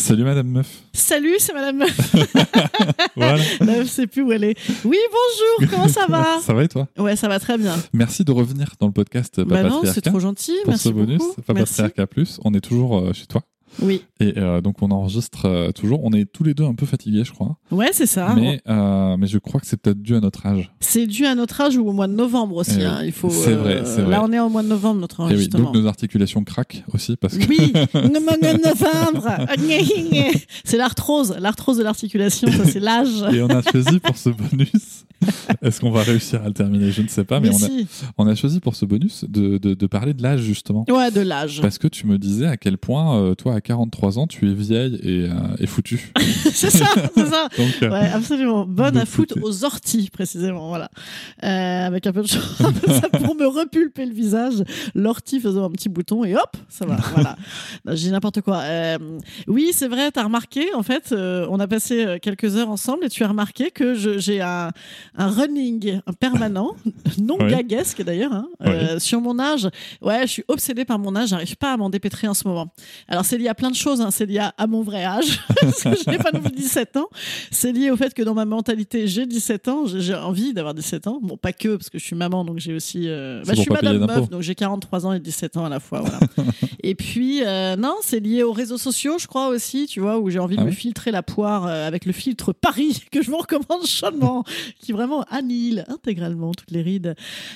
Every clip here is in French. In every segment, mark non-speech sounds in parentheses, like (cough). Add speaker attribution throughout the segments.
Speaker 1: Salut Madame Meuf.
Speaker 2: Salut, c'est Madame Meuf. (laughs)
Speaker 1: Voilà.
Speaker 2: La (laughs) meuf sait plus où elle est. Oui, bonjour, comment ça va? (laughs)
Speaker 1: Ça va et toi?
Speaker 2: Ouais, ça va très bien.
Speaker 1: Merci de revenir dans le podcast
Speaker 2: Bah non, c'est trop gentil.
Speaker 1: pour
Speaker 2: Merci
Speaker 1: ce bonus,
Speaker 2: beaucoup.
Speaker 1: Papatriarcat Plus. On est toujours euh, chez toi.
Speaker 2: Oui,
Speaker 1: Et euh, donc on enregistre euh, toujours. On est tous les deux un peu fatigués, je crois.
Speaker 2: ouais, c'est ça.
Speaker 1: mais, euh, mais je crois que c'est peut-être dû à notre âge.
Speaker 2: C'est dû à notre âge ou au mois de novembre aussi.
Speaker 1: Eh
Speaker 2: hein. Il faut.
Speaker 1: c'est vrai, c'est vrai.
Speaker 2: Là, on est au mois de novembre notre
Speaker 1: Et oui,
Speaker 2: enregistrement.
Speaker 1: donc nos articulations craquent aussi parce que
Speaker 2: Oui, (laughs) le mois de novembre. (laughs) c'est l'arthrose, l'arthrose de l'articulation, ça c'est l'âge.
Speaker 1: et on a choisi pour ce bonus. (laughs) Est-ce qu'on va réussir à le terminer? Je ne sais pas, mais,
Speaker 2: Mais
Speaker 1: on, a, on a choisi pour ce bonus de, de, de parler de l'âge justement.
Speaker 2: Ouais, de l'âge.
Speaker 1: Parce que tu me disais à quel point, euh, toi, à 43 ans, tu es vieille et, euh, et foutue. (laughs)
Speaker 2: c'est ça, c'est ça. (laughs)
Speaker 1: Donc, euh,
Speaker 2: Ouais, absolument. Bonne à foutre aux orties, précisément. Voilà. Euh, avec un peu de chance ça, pour me repulper le visage. L'ortie faisant un petit bouton et hop, ça va. Voilà. Dis n'importe quoi. Euh, oui, c'est vrai, t'as remarqué, en fait, euh, on a passé quelques heures ensemble et tu as remarqué que j'ai un, un running permanent, (laughs) non
Speaker 1: Oui.
Speaker 2: gaguesque d'ailleurs, hein, euh, sur mon âge. Ouais, je suis obsédée par mon âge, j'arrive pas à m'en dépêtrer en ce moment. Alors, c'est lié à plein de choses, hein. c'est lié à, mon vrai âge, (laughs) parce que je n'ai pas non plus 17 ans. C'est lié au fait que dans ma mentalité, j'ai 17 ans, j'ai envie d'avoir 17 ans. Bon, pas que, parce que je suis maman, donc j'ai aussi. euh, bah, je suis madame meuf, donc j'ai 43 ans et 17 ans à la fois. Voilà. (laughs) et puis, euh, non, c'est lié aux réseaux sociaux, je crois aussi, tu vois, où j'ai envie de
Speaker 1: Ah
Speaker 2: me
Speaker 1: ouais?
Speaker 2: filtrer la poire euh, avec le filtre Paris, que je vous recommande chaudement, qui vraiment annihile intégralement toutes les rides.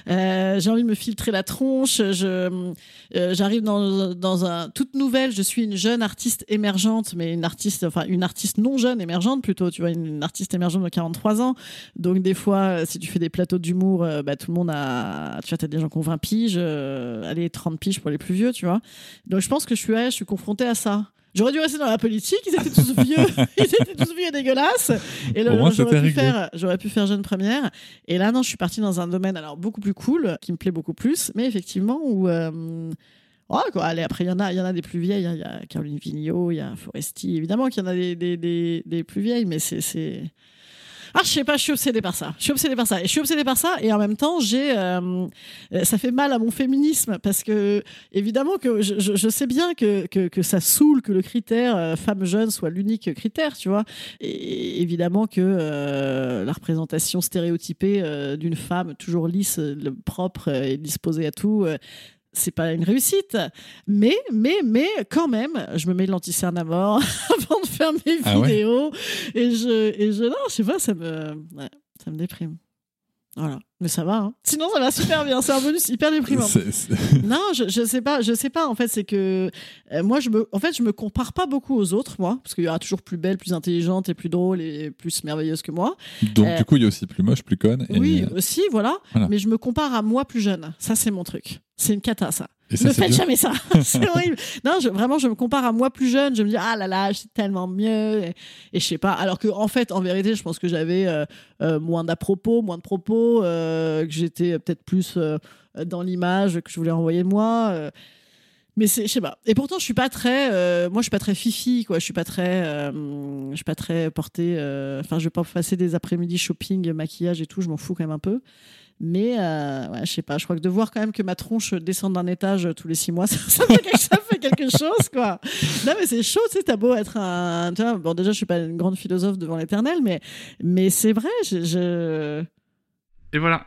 Speaker 2: Euh, j'ai envie de me filtrer la tronche. Je, euh, j'arrive dans, dans un toute nouvelle. Je suis une jeune artiste émergente, mais une artiste, enfin une artiste non jeune émergente plutôt. Tu vois, une, artiste émergente de 43 ans. Donc des fois, euh, si tu fais des plateaux d'humour, bah, tout le monde a, tu vois, t'as des gens qui ont 20 piges, allez 30 piges pour les plus vieux, tu vois. Donc je pense que je suis, je suis confrontée à ça. J'aurais dû rester dans la politique, ils étaient tous (laughs) vieux, ils étaient tous vieux et dégueulasses. Et
Speaker 1: moins,
Speaker 2: j'aurais pu faire, j'aurais pu faire jeune première. Et là, non, je suis partie dans un domaine alors beaucoup plus cool, qui me plaît beaucoup plus, mais effectivement où. euh, oh, quoi, allez, après, il y, en a- il y en a des plus vieilles. hein. Il y a Caroline Vigneault, il y a Foresti. Évidemment qu'il y en a des, des, des, des plus vieilles, mais c'est. Ah, je sais pas, je suis obsédée par ça. Je suis obsédée par ça. Et je suis obsédée par ça. Et en même temps, j'ai. euh, euh, ça fait mal à mon féminisme parce que, évidemment, que je, sais bien que, que, ça saoule que le critère euh, femme jeune soit l'unique critère, tu vois. Et évidemment que la représentation stéréotypée d'une femme toujours lisse, propre et disposée à tout. C'est pas une réussite, mais mais mais quand même, je me mets de l'anticerne à mort (laughs) avant de faire mes
Speaker 1: Ah ouais?
Speaker 2: vidéos et je et je non, je sais pas, ça me ouais, ça me déprime. Voilà, mais ça va. hein. Sinon, ça va super bien. C'est un bonus hyper déprimant. Non, je, je sais pas, je sais pas. En fait, c'est que euh, moi, je me, en fait, je me compare pas beaucoup aux autres, moi, parce qu'il y aura toujours plus belle, plus intelligente et plus drôle et plus merveilleuse que moi.
Speaker 1: Donc,
Speaker 2: Euh,
Speaker 1: du coup, il y a aussi plus moche, plus conne. Et,
Speaker 2: Oui, aussi, voilà.
Speaker 1: Voilà.
Speaker 2: Mais je me compare à moi plus jeune. Ça, c'est mon truc. C'est une cata, ça.
Speaker 1: Et ça,
Speaker 2: ne faites
Speaker 1: bien.
Speaker 2: jamais ça. (laughs) (laughs) c'est horrible. Non, je, vraiment, je me compare à moi plus jeune. Je me dis, ah là là, c'est tellement mieux. Et, et je sais pas. Alors que, en fait, en vérité, je pense que j'avais euh, euh, moins d'à-propos, moins de propos, euh, que j'étais peut-être plus dans l'image que je voulais envoyer moi. Mais c'est, je sais pas. Et pourtant, je suis pas très, moi, je suis pas très fifi, quoi. Je suis pas très, je suis pas très portée. Enfin, je vais pas passer des après-midi shopping, maquillage et tout. Je m'en fous quand même un peu. Mais euh, ouais, je sais pas. Je crois que de voir quand même que ma tronche descend d'un étage tous les six mois, (laughs) ça, fait, quelque, chose, quoi. Non, mais c'est chaud, tu sais. T'as beau être un, tu vois, bon, déjà, je suis pas une grande philosophe devant l'éternel, mais, mais c'est vrai. Je...
Speaker 1: Et voilà,